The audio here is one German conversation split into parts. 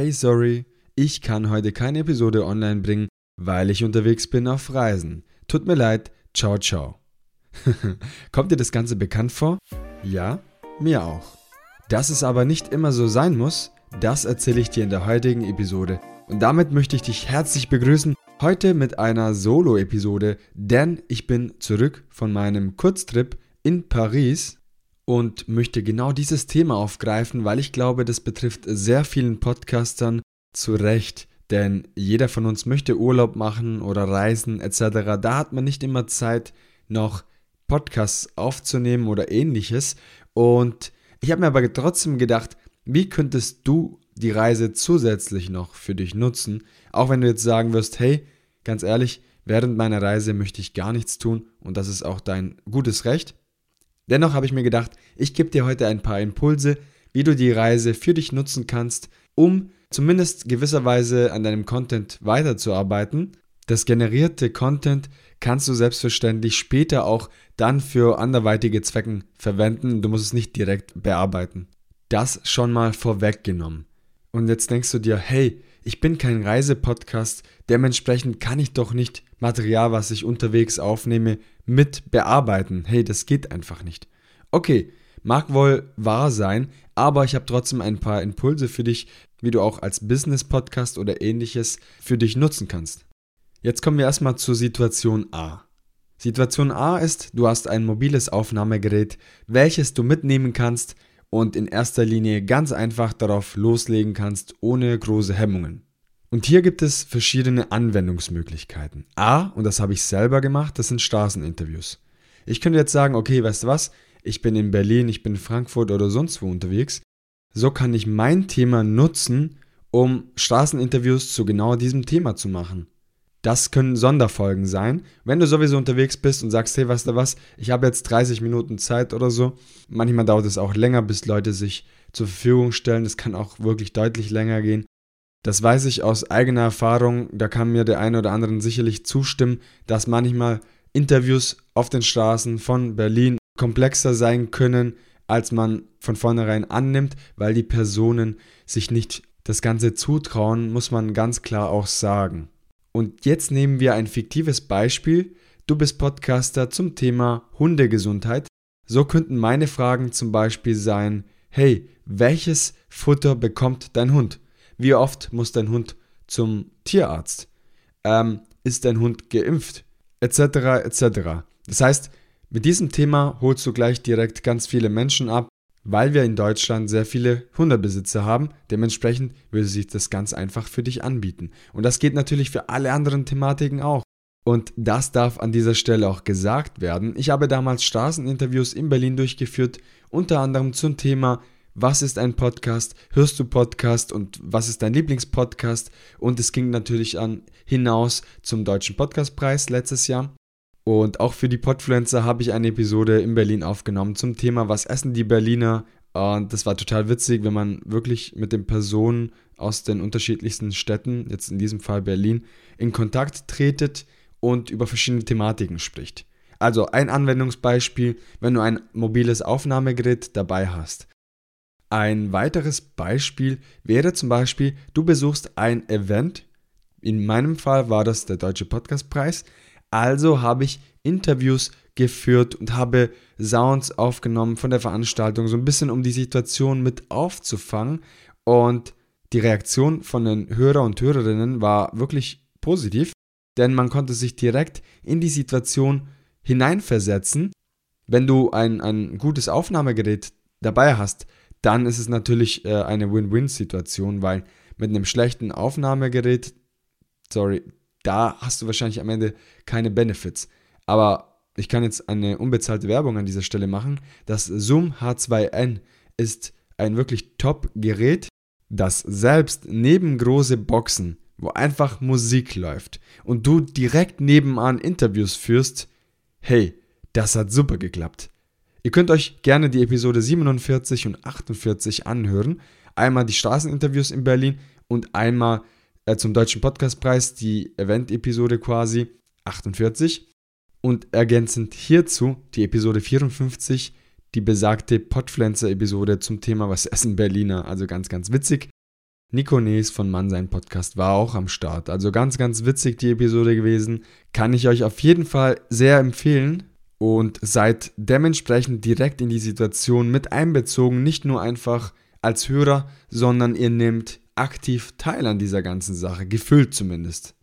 hey sorry, ich kann heute keine Episode online bringen, weil ich unterwegs bin auf Reisen. Tut mir leid, ciao ciao. Kommt dir das Ganze bekannt vor? Ja, mir auch. Dass es aber nicht immer so sein muss, das erzähle ich dir in der heutigen Episode. Und damit möchte ich dich herzlich begrüßen, heute mit einer Solo-Episode, denn ich bin zurück von meinem Kurztrip in Paris und möchte genau dieses Thema aufgreifen, weil ich glaube, das betrifft sehr vielen Podcastern zu Recht. Denn jeder von uns möchte Urlaub machen oder reisen etc. Da hat man nicht immer Zeit, noch Podcasts aufzunehmen oder ähnliches. Und ich habe mir aber trotzdem gedacht, wie könntest du die Reise zusätzlich noch für dich nutzen? Auch wenn du jetzt sagen wirst, hey, ganz ehrlich, während meiner Reise möchte ich gar nichts tun und das ist auch dein gutes Recht. Dennoch habe ich mir gedacht, ich gebe dir heute ein paar Impulse, wie du die Reise für dich nutzen kannst, um zumindest gewisserweise an deinem Content weiterzuarbeiten. Das generierte Content kannst du selbstverständlich später auch dann für anderweitige Zwecken verwenden. Du musst es nicht direkt bearbeiten. Das schon mal vorweggenommen. Und jetzt denkst du dir, hey, ich bin kein Reisepodcast, dementsprechend kann ich doch nicht Material, was ich unterwegs aufnehme, mit bearbeiten. Hey, das geht einfach nicht. Okay, mag wohl wahr sein, aber ich habe trotzdem ein paar Impulse für dich, wie du auch als Business-Podcast oder ähnliches für dich nutzen kannst. Jetzt kommen wir erstmal zur Situation A. Situation A ist, du hast ein mobiles Aufnahmegerät, welches du mitnehmen kannst und in erster Linie ganz einfach darauf loslegen kannst, ohne große Hemmungen. Und hier gibt es verschiedene Anwendungsmöglichkeiten. A, und das habe ich selber gemacht, das sind Straßeninterviews. Ich könnte jetzt sagen, okay, weißt du was, ich bin in Berlin, ich bin in Frankfurt oder sonst wo unterwegs. So kann ich mein Thema nutzen, um Straßeninterviews zu genau diesem Thema zu machen. Das können Sonderfolgen sein. Wenn du sowieso unterwegs bist und sagst, hey, weißt du was, ich habe jetzt 30 Minuten Zeit oder so. Manchmal dauert es auch länger, bis Leute sich zur Verfügung stellen. Das kann auch wirklich deutlich länger gehen. Das weiß ich aus eigener Erfahrung, da kann mir der eine oder andere sicherlich zustimmen, dass manchmal Interviews auf den Straßen von Berlin komplexer sein können, als man von vornherein annimmt, weil die Personen sich nicht das Ganze zutrauen, muss man ganz klar auch sagen. Und jetzt nehmen wir ein fiktives Beispiel. Du bist Podcaster zum Thema Hundegesundheit. So könnten meine Fragen zum Beispiel sein, hey, welches Futter bekommt dein Hund? Wie oft muss dein Hund zum Tierarzt? Ähm, ist dein Hund geimpft? Etc. etc. Das heißt, mit diesem Thema holst du gleich direkt ganz viele Menschen ab, weil wir in Deutschland sehr viele Hundebesitzer haben. Dementsprechend würde sich das ganz einfach für dich anbieten. Und das geht natürlich für alle anderen Thematiken auch. Und das darf an dieser Stelle auch gesagt werden. Ich habe damals Straßeninterviews in Berlin durchgeführt, unter anderem zum Thema was ist ein Podcast, hörst du Podcast und was ist dein Lieblingspodcast? Und es ging natürlich an hinaus zum Deutschen Podcastpreis letztes Jahr. Und auch für die Podfluencer habe ich eine Episode in Berlin aufgenommen zum Thema, was essen die Berliner? Und das war total witzig, wenn man wirklich mit den Personen aus den unterschiedlichsten Städten, jetzt in diesem Fall Berlin, in Kontakt tretet und über verschiedene Thematiken spricht. Also ein Anwendungsbeispiel, wenn du ein mobiles Aufnahmegerät dabei hast. Ein weiteres Beispiel wäre zum Beispiel, du besuchst ein Event. In meinem Fall war das der Deutsche Podcastpreis. Also habe ich Interviews geführt und habe Sounds aufgenommen von der Veranstaltung, so ein bisschen um die Situation mit aufzufangen. Und die Reaktion von den Hörer und Hörerinnen war wirklich positiv, denn man konnte sich direkt in die Situation hineinversetzen. Wenn du ein, ein gutes Aufnahmegerät dabei hast, dann ist es natürlich äh, eine Win-Win-Situation, weil mit einem schlechten Aufnahmegerät, sorry, da hast du wahrscheinlich am Ende keine Benefits. Aber ich kann jetzt eine unbezahlte Werbung an dieser Stelle machen. Das Zoom H2N ist ein wirklich Top-Gerät, das selbst neben große Boxen, wo einfach Musik läuft und du direkt nebenan Interviews führst, hey, das hat super geklappt. Ihr könnt euch gerne die Episode 47 und 48 anhören. Einmal die Straßeninterviews in Berlin und einmal äh, zum Deutschen Podcastpreis, die Event-Episode quasi 48. Und ergänzend hierzu die Episode 54, die besagte Podpflanzer-Episode zum Thema Was essen Berliner. Also ganz, ganz witzig. Nico Nees von Mannsein Podcast war auch am Start. Also ganz, ganz witzig die Episode gewesen. Kann ich euch auf jeden Fall sehr empfehlen. Und seid dementsprechend direkt in die Situation mit einbezogen. Nicht nur einfach als Hörer, sondern ihr nehmt aktiv teil an dieser ganzen Sache. Gefühlt zumindest.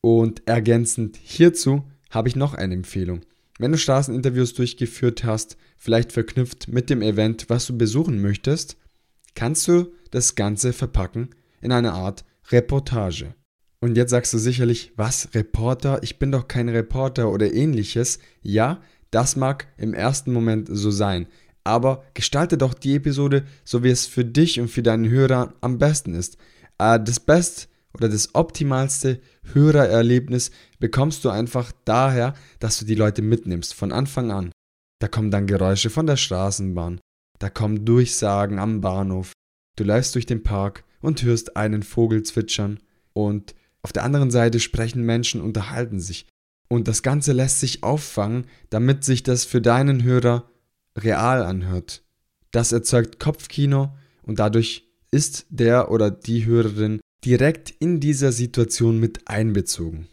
Und ergänzend hierzu habe ich noch eine Empfehlung. Wenn du Straßeninterviews durchgeführt hast, vielleicht verknüpft mit dem Event, was du besuchen möchtest, kannst du das Ganze verpacken in eine Art Reportage. Und jetzt sagst du sicherlich, was, Reporter? Ich bin doch kein Reporter oder ähnliches. Ja, das mag im ersten Moment so sein. Aber gestalte doch die Episode, so wie es für dich und für deinen Hörer am besten ist. Äh, das Beste oder das optimalste Hörererlebnis bekommst du einfach daher, dass du die Leute mitnimmst von Anfang an. Da kommen dann Geräusche von der Straßenbahn, da kommen Durchsagen am Bahnhof, du läufst durch den Park und hörst einen Vogel zwitschern und auf der anderen Seite sprechen Menschen, unterhalten sich. Und das Ganze lässt sich auffangen, damit sich das für deinen Hörer real anhört. Das erzeugt Kopfkino und dadurch ist der oder die Hörerin direkt in dieser Situation mit einbezogen.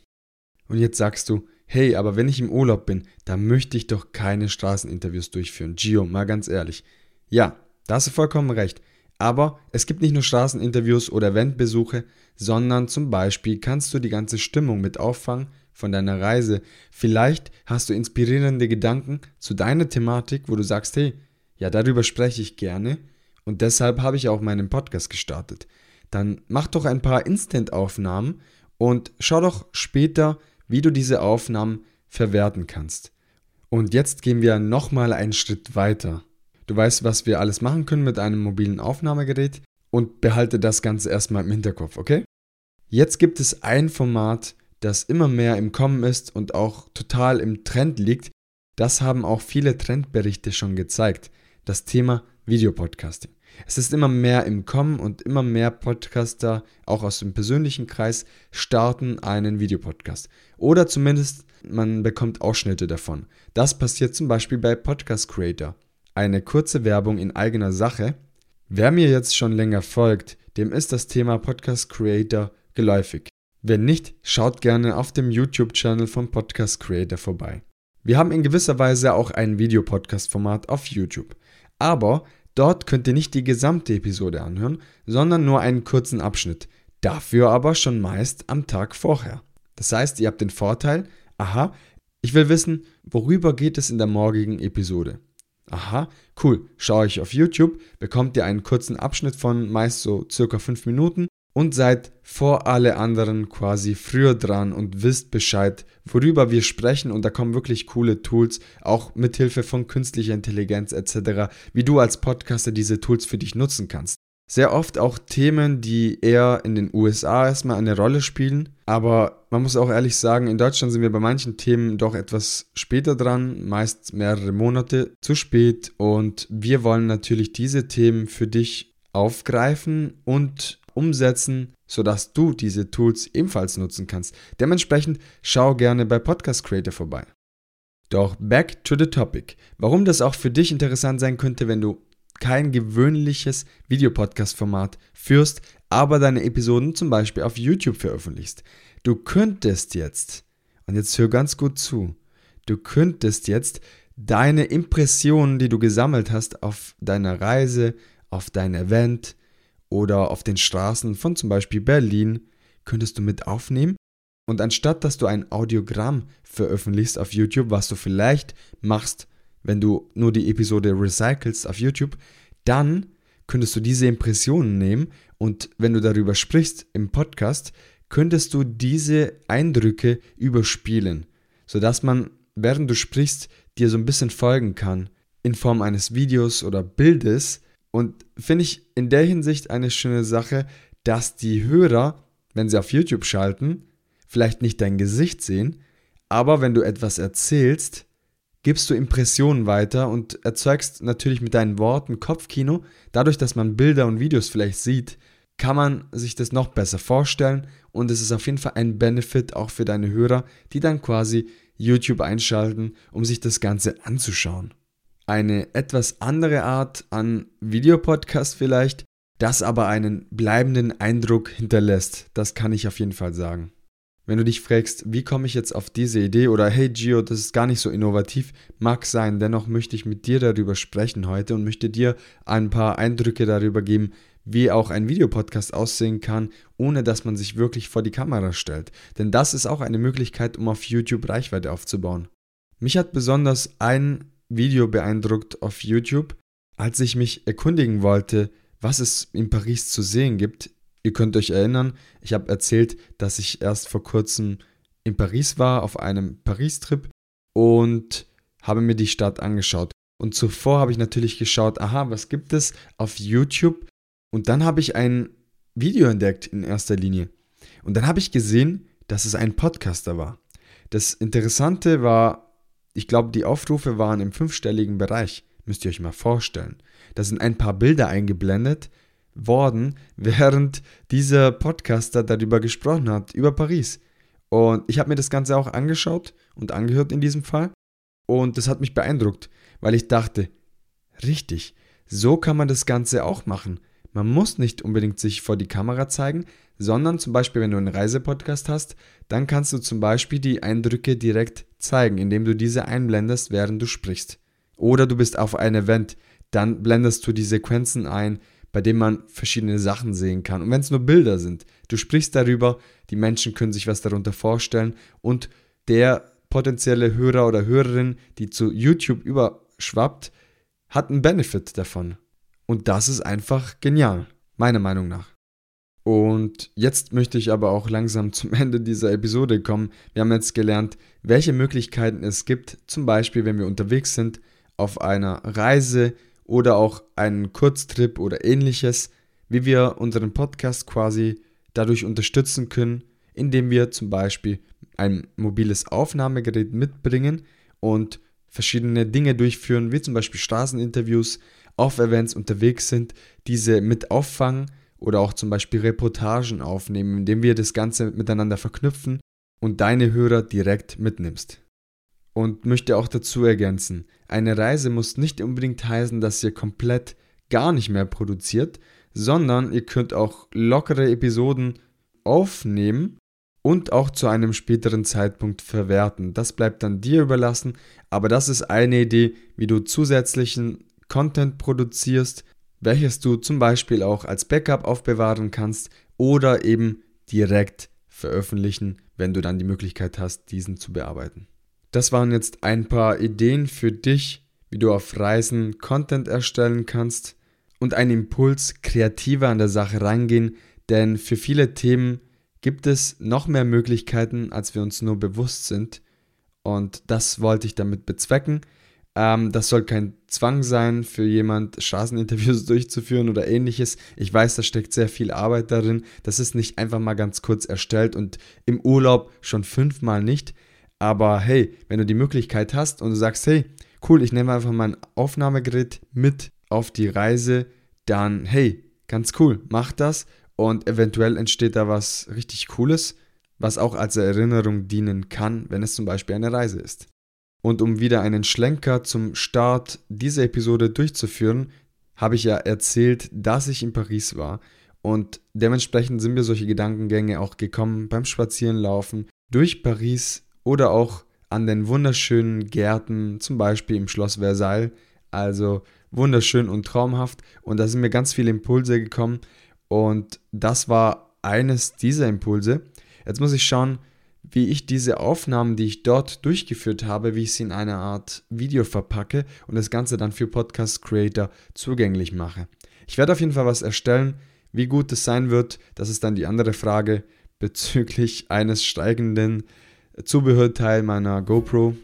Und jetzt sagst du, hey, aber wenn ich im Urlaub bin, dann möchte ich doch keine Straßeninterviews durchführen. Gio, mal ganz ehrlich. Ja, da hast du vollkommen recht. Aber es gibt nicht nur Straßeninterviews oder Eventbesuche, sondern zum Beispiel kannst du die ganze Stimmung mit auffangen von deiner Reise. Vielleicht hast du inspirierende Gedanken zu deiner Thematik, wo du sagst, hey, ja, darüber spreche ich gerne und deshalb habe ich auch meinen Podcast gestartet dann mach doch ein paar Instant-Aufnahmen und schau doch später, wie du diese Aufnahmen verwerten kannst. Und jetzt gehen wir nochmal einen Schritt weiter. Du weißt, was wir alles machen können mit einem mobilen Aufnahmegerät und behalte das Ganze erstmal im Hinterkopf, okay? Jetzt gibt es ein Format, das immer mehr im Kommen ist und auch total im Trend liegt. Das haben auch viele Trendberichte schon gezeigt. Das Thema Videopodcasting. Es ist immer mehr im Kommen und immer mehr Podcaster, auch aus dem persönlichen Kreis, starten einen Videopodcast. Oder zumindest man bekommt Ausschnitte davon. Das passiert zum Beispiel bei Podcast Creator. Eine kurze Werbung in eigener Sache. Wer mir jetzt schon länger folgt, dem ist das Thema Podcast Creator geläufig. Wenn nicht, schaut gerne auf dem YouTube-Channel von Podcast Creator vorbei. Wir haben in gewisser Weise auch ein Videopodcast-Format auf YouTube. Aber Dort könnt ihr nicht die gesamte Episode anhören, sondern nur einen kurzen Abschnitt. Dafür aber schon meist am Tag vorher. Das heißt, ihr habt den Vorteil, aha, ich will wissen, worüber geht es in der morgigen Episode. Aha, cool. Schaue ich auf YouTube, bekommt ihr einen kurzen Abschnitt von meist so circa 5 Minuten und seid vor alle anderen quasi früher dran und wisst Bescheid, worüber wir sprechen und da kommen wirklich coole Tools, auch mit Hilfe von künstlicher Intelligenz etc., wie du als Podcaster diese Tools für dich nutzen kannst. Sehr oft auch Themen, die eher in den USA erstmal eine Rolle spielen, aber man muss auch ehrlich sagen, in Deutschland sind wir bei manchen Themen doch etwas später dran, meist mehrere Monate zu spät und wir wollen natürlich diese Themen für dich aufgreifen und umsetzen, sodass du diese Tools ebenfalls nutzen kannst. Dementsprechend schau gerne bei Podcast Creator vorbei. Doch back to the topic. Warum das auch für dich interessant sein könnte, wenn du kein gewöhnliches Videopodcast-Format führst, aber deine Episoden zum Beispiel auf YouTube veröffentlichst. Du könntest jetzt, und jetzt hör ganz gut zu, du könntest jetzt deine Impressionen, die du gesammelt hast auf deiner Reise, auf dein Event, oder auf den Straßen von zum Beispiel Berlin könntest du mit aufnehmen. Und anstatt dass du ein Audiogramm veröffentlichst auf YouTube, was du vielleicht machst, wenn du nur die Episode recycelst auf YouTube, dann könntest du diese Impressionen nehmen. Und wenn du darüber sprichst im Podcast, könntest du diese Eindrücke überspielen, sodass man, während du sprichst, dir so ein bisschen folgen kann in Form eines Videos oder Bildes, und finde ich in der Hinsicht eine schöne Sache, dass die Hörer, wenn sie auf YouTube schalten, vielleicht nicht dein Gesicht sehen, aber wenn du etwas erzählst, gibst du Impressionen weiter und erzeugst natürlich mit deinen Worten Kopfkino. Dadurch, dass man Bilder und Videos vielleicht sieht, kann man sich das noch besser vorstellen und es ist auf jeden Fall ein Benefit auch für deine Hörer, die dann quasi YouTube einschalten, um sich das Ganze anzuschauen eine etwas andere Art an Videopodcast vielleicht das aber einen bleibenden Eindruck hinterlässt. Das kann ich auf jeden Fall sagen. Wenn du dich fragst, wie komme ich jetzt auf diese Idee oder hey Gio, das ist gar nicht so innovativ, mag sein, dennoch möchte ich mit dir darüber sprechen heute und möchte dir ein paar Eindrücke darüber geben, wie auch ein Videopodcast aussehen kann, ohne dass man sich wirklich vor die Kamera stellt. Denn das ist auch eine Möglichkeit, um auf YouTube Reichweite aufzubauen. Mich hat besonders ein Video beeindruckt auf YouTube, als ich mich erkundigen wollte, was es in Paris zu sehen gibt Ihr könnt euch erinnern, ich habe erzählt, dass ich erst vor kurzem in Paris war, auf einem Paris-Trip und habe mir die Stadt angeschaut. Und zuvor habe ich natürlich geschaut, aha, was gibt es auf YouTube? Und dann habe ich ein Video entdeckt in erster Linie. Und dann habe ich gesehen, dass es ein Podcaster war. Das Interessante war, ich glaube, die Aufrufe waren im fünfstelligen Bereich. Müsst ihr euch mal vorstellen. Da sind ein paar Bilder eingeblendet worden, während dieser Podcaster darüber gesprochen hat, über Paris. Und ich habe mir das Ganze auch angeschaut und angehört in diesem Fall. Und das hat mich beeindruckt, weil ich dachte, richtig, so kann man das Ganze auch machen. Man muss nicht unbedingt sich vor die Kamera zeigen, sondern zum Beispiel, wenn du einen Reisepodcast hast, dann kannst du zum Beispiel die Eindrücke direkt zeigen, indem du diese einblendest, während du sprichst. Oder du bist auf einem Event, dann blendest du die Sequenzen ein, bei dem man verschiedene Sachen sehen kann. Und wenn es nur Bilder sind, du sprichst darüber, die Menschen können sich was darunter vorstellen und der potenzielle Hörer oder Hörerin, die zu YouTube überschwappt, hat einen Benefit davon. Und das ist einfach genial, meiner Meinung nach. Und jetzt möchte ich aber auch langsam zum Ende dieser Episode kommen. Wir haben jetzt gelernt, welche Möglichkeiten es gibt, zum Beispiel wenn wir unterwegs sind, auf einer Reise oder auch einen Kurztrip oder ähnliches, wie wir unseren Podcast quasi dadurch unterstützen können, indem wir zum Beispiel ein mobiles Aufnahmegerät mitbringen und verschiedene Dinge durchführen, wie zum Beispiel Straßeninterviews, auf Events unterwegs sind, diese mit auffangen oder auch zum Beispiel Reportagen aufnehmen, indem wir das Ganze miteinander verknüpfen und deine Hörer direkt mitnimmst und möchte auch dazu ergänzen, eine Reise muss nicht unbedingt heißen, dass ihr komplett gar nicht mehr produziert, sondern ihr könnt auch lockere Episoden aufnehmen und auch zu einem späteren Zeitpunkt verwerten. Das bleibt dann dir überlassen, aber das ist eine Idee, wie du zusätzlichen Content produzierst, welches du zum Beispiel auch als Backup aufbewahren kannst oder eben direkt veröffentlichen, wenn du dann die Möglichkeit hast, diesen zu bearbeiten. Das waren jetzt ein paar Ideen für dich, wie du auf Reisen Content erstellen kannst und ein Impuls, kreativer an der Sache rangehen, denn für viele Themen gibt es noch mehr Möglichkeiten, als wir uns nur bewusst sind. Und das wollte ich damit bezwecken. Ähm, das soll kein Zwang sein, für jemand Straßeninterviews durchzuführen oder ähnliches. Ich weiß, da steckt sehr viel Arbeit darin. Das ist nicht einfach mal ganz kurz erstellt und im Urlaub schon fünfmal nicht. Aber hey, wenn du die Möglichkeit hast und du sagst, hey, cool, ich nehme einfach mein Aufnahmegerät mit auf die Reise, dann hey, ganz cool, mach das und eventuell entsteht da was richtig Cooles, was auch als Erinnerung dienen kann, wenn es zum Beispiel eine Reise ist. Und um wieder einen Schlenker zum Start dieser Episode durchzuführen, habe ich ja erzählt, dass ich in Paris war. Und dementsprechend sind mir solche Gedankengänge auch gekommen beim Spazierenlaufen durch Paris oder auch an den wunderschönen Gärten, zum Beispiel im Schloss Versailles. Also wunderschön und traumhaft. Und da sind mir ganz viele Impulse gekommen. Und das war eines dieser Impulse. Jetzt muss ich schauen, wie ich diese Aufnahmen, die ich dort durchgeführt habe, wie ich sie in einer Art Video verpacke und das Ganze dann für Podcast Creator zugänglich mache. Ich werde auf jeden Fall was erstellen. Wie gut es sein wird, das ist dann die andere Frage bezüglich eines steigenden Zubehörteil meiner GoPro.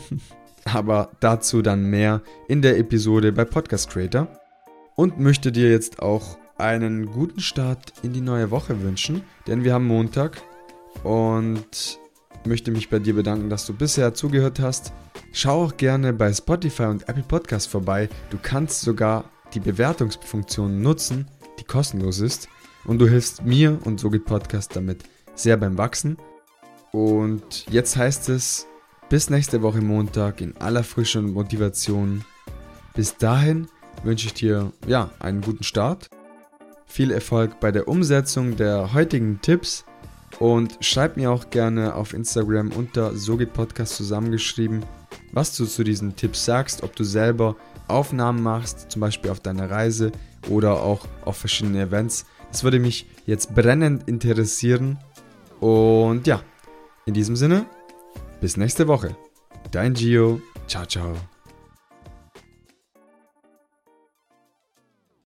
Aber dazu dann mehr in der Episode bei Podcast Creator. Und möchte dir jetzt auch einen guten Start in die neue Woche wünschen, denn wir haben Montag und möchte mich bei dir bedanken, dass du bisher zugehört hast. Schau auch gerne bei Spotify und Apple Podcast vorbei. Du kannst sogar die Bewertungsfunktion nutzen, die kostenlos ist. Und du hilfst mir und so geht Podcast damit sehr beim Wachsen. Und jetzt heißt es, bis nächste Woche Montag in aller Frische und Motivation. Bis dahin wünsche ich dir ja einen guten Start viel Erfolg bei der Umsetzung der heutigen Tipps und schreib mir auch gerne auf Instagram unter So geht Podcast zusammengeschrieben, was du zu diesen Tipps sagst, ob du selber Aufnahmen machst, zum Beispiel auf deiner Reise oder auch auf verschiedene Events. Das würde mich jetzt brennend interessieren. Und ja, in diesem Sinne, bis nächste Woche. Dein Gio. Ciao, ciao.